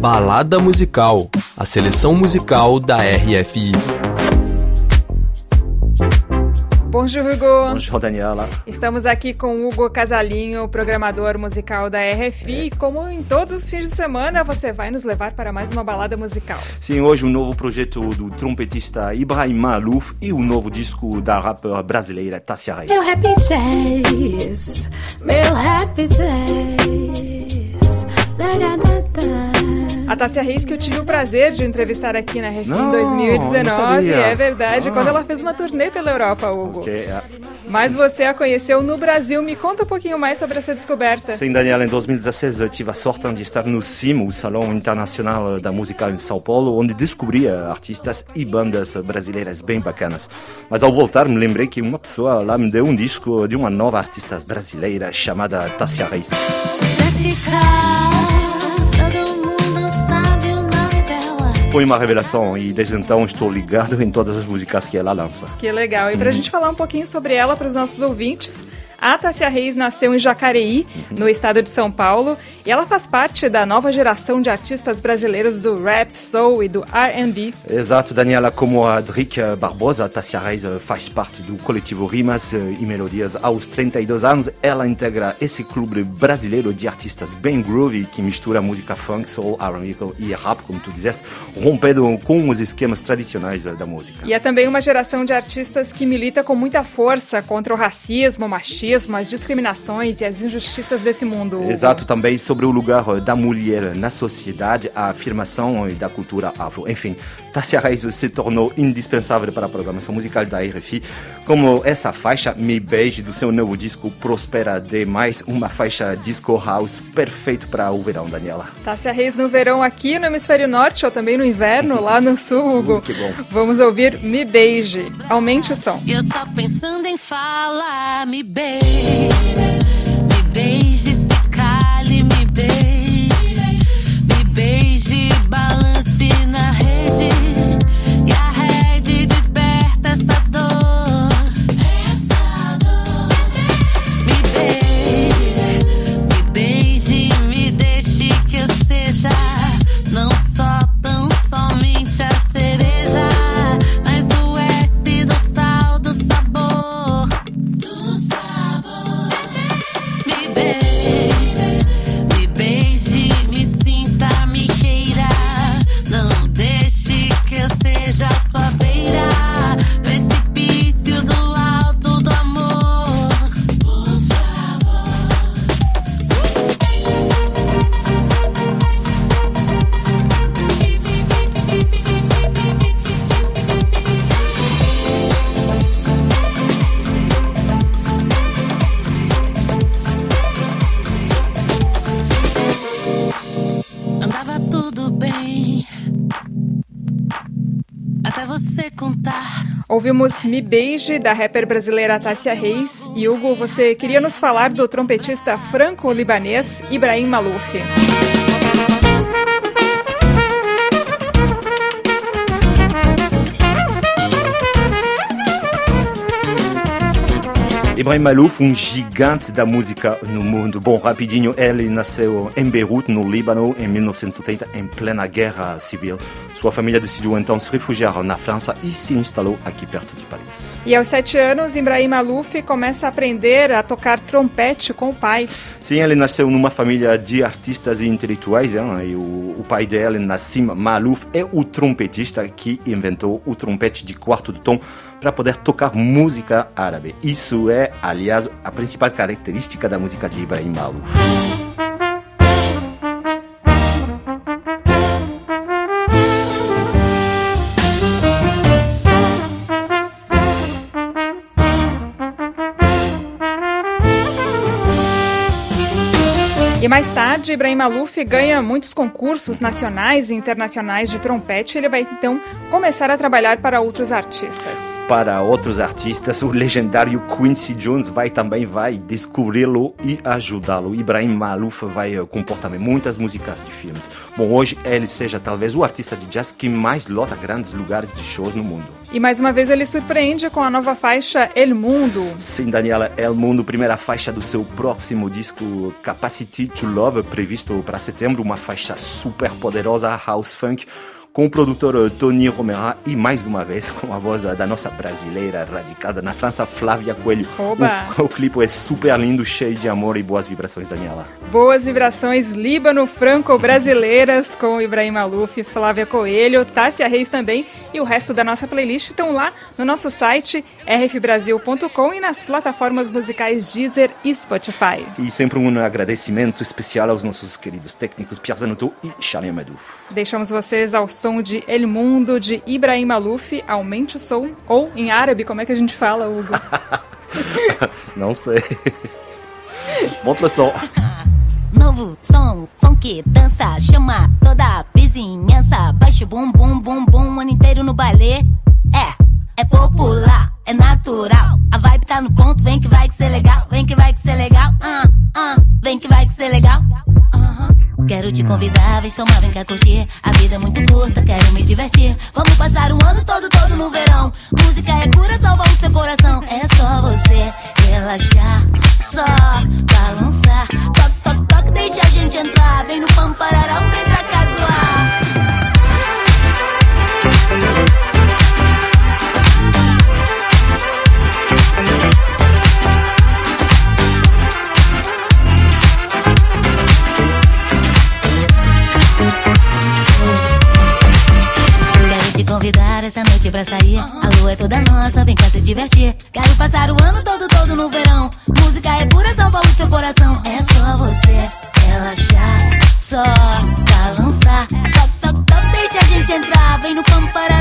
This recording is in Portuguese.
Balada Musical, a seleção musical da RFI. Bonjour, Hugo. Bonjour, Daniela. Estamos aqui com Hugo Casalinho, programador musical da RFI. É. Como em todos os fins de semana, você vai nos levar para mais uma balada musical. Sim, hoje um novo projeto do trompetista Ibrahim Malouf e o um novo disco da rapper brasileira Tassia Reis. Meu happy days, meu happy days. Da, da, da, a Tássia Reis, que eu tive o prazer de entrevistar aqui na Refim em 2019. É verdade, ah. quando ela fez uma turnê pela Europa, Hugo. Okay, é. Mas você a conheceu no Brasil. Me conta um pouquinho mais sobre essa descoberta. Sim, Daniela, em 2016 eu tive a sorte de estar no CIM, o Salão Internacional da Música em São Paulo, onde descobri artistas e bandas brasileiras bem bacanas. Mas ao voltar me lembrei que uma pessoa lá me deu um disco de uma nova artista brasileira chamada Tássia Reis. Jessica. Foi uma revelação e desde então estou ligado em todas as músicas que ela lança. Que legal. E para a uhum. gente falar um pouquinho sobre ela para os nossos ouvintes, a Tássia Reis nasceu em Jacareí, uhum. no estado de São Paulo, e ela faz parte da nova geração de artistas brasileiros do rap, soul e do R&B. Exato, Daniela, como a Drick Barbosa, a Tássia Reis eh, faz parte do coletivo Rimas eh, e Melodias aos 32 anos. Ela integra esse clube brasileiro de artistas bem groovy que mistura música funk, soul, R&B e rap, como tu disseste, rompendo com os esquemas tradicionais eh, da música. E é também uma geração de artistas que milita com muita força contra o racismo, machismo machismo, as discriminações e as injustiças desse mundo. Exato, também sobre o lugar da mulher na sociedade, a afirmação da cultura afro. Enfim, Tassia Reis se tornou indispensável para a programação musical da RFI, como essa faixa Me Beije do seu novo disco Prospera Demais, uma faixa disco house perfeito para o verão, Daniela. Tassia Reis no verão aqui no hemisfério norte ou também no inverno lá no sul, Hugo. que bom. Vamos ouvir Me Beije. Aumente o som. Eu só pensando em falar, me beije, me beije, Ouvimos Me Beije, da rapper brasileira Tássia Reis. E Hugo, você queria nos falar do trompetista franco-libanês Ibrahim Malouf. Ibrahim Malouf, um gigante da música no mundo. Bom, rapidinho, ele nasceu em Beirut, no Líbano, em 1970, em plena guerra civil. Sua família decidiu então se refugiar na França e se instalou aqui perto de Paris. E aos sete anos, Ibrahim Malouf começa a aprender a tocar trompete com o pai. Sim, ele nasceu numa família de artistas e intelectuais, hein? e o, o, pai dele, Nassim Malouf, é o trompetista que inventou o trompete de quarto de tom para poder tocar música árabe. Isso é, aliás, a principal característica da música de Ibrahim Malouf. Tarde, Ibrahim Maluf ganha muitos concursos nacionais e internacionais de trompete. Ele vai então começar a trabalhar para outros artistas. Para outros artistas, o legendário Quincy Jones vai também vai descobri-lo e ajudá-lo. Ibrahim Maluf vai eh, compor também muitas músicas de filmes. Bom, hoje ele seja talvez o artista de jazz que mais lota grandes lugares de shows no mundo. E mais uma vez ele surpreende com a nova faixa El Mundo. Sim, Daniela, El Mundo, primeira faixa do seu próximo disco Capacity to Love, previsto para setembro uma faixa super poderosa, house funk, com o produtor Tony Romera e mais uma vez com a voz da nossa brasileira radicada na França, Flávia Coelho. Oba! O, o clipe é super lindo, cheio de amor e boas vibrações, Daniela. Boas vibrações Líbano franco-brasileiras com Ibrahim Maluf, Flávia Coelho, Tássia Reis também e o resto da nossa playlist estão lá no nosso site rfbrasil.com e nas plataformas musicais Deezer e Spotify. E sempre um agradecimento especial aos nossos queridos técnicos Pierre Zanotto e Charlie Amadou. Deixamos vocês ao som de El Mundo de Ibrahim Maluf, Aumente o Som, ou em árabe, como é que a gente fala, Hugo? Não sei. Montre le som. Novo som, funk, dança, chama toda a vizinhança. Baixa o bum, bum, bum, bum, o ano inteiro no baile. É, é popular, é natural. A vibe tá no ponto, vem que vai que ser legal, vem que vai que ser legal. Ah, ah, vem que vai que ser legal. Quero te convidar, vem somar, vem cá curtir. A vida é muito curta, quero me divertir. Vamos passar o ano todo, todo no verão. Música é cura, salva o seu coração. É só você relaxar, só balançar. Toque, toque, toque, deixa a gente entrar. Vem no pampararão, vem essa noite pra sair. A lua é toda nossa, vem cá se divertir. Quero passar o ano todo, todo no verão. Música é pura, salva o seu coração. É só você relaxar, só balançar. Toque, toque, toque, deixa a gente entrar. Vem no pampará.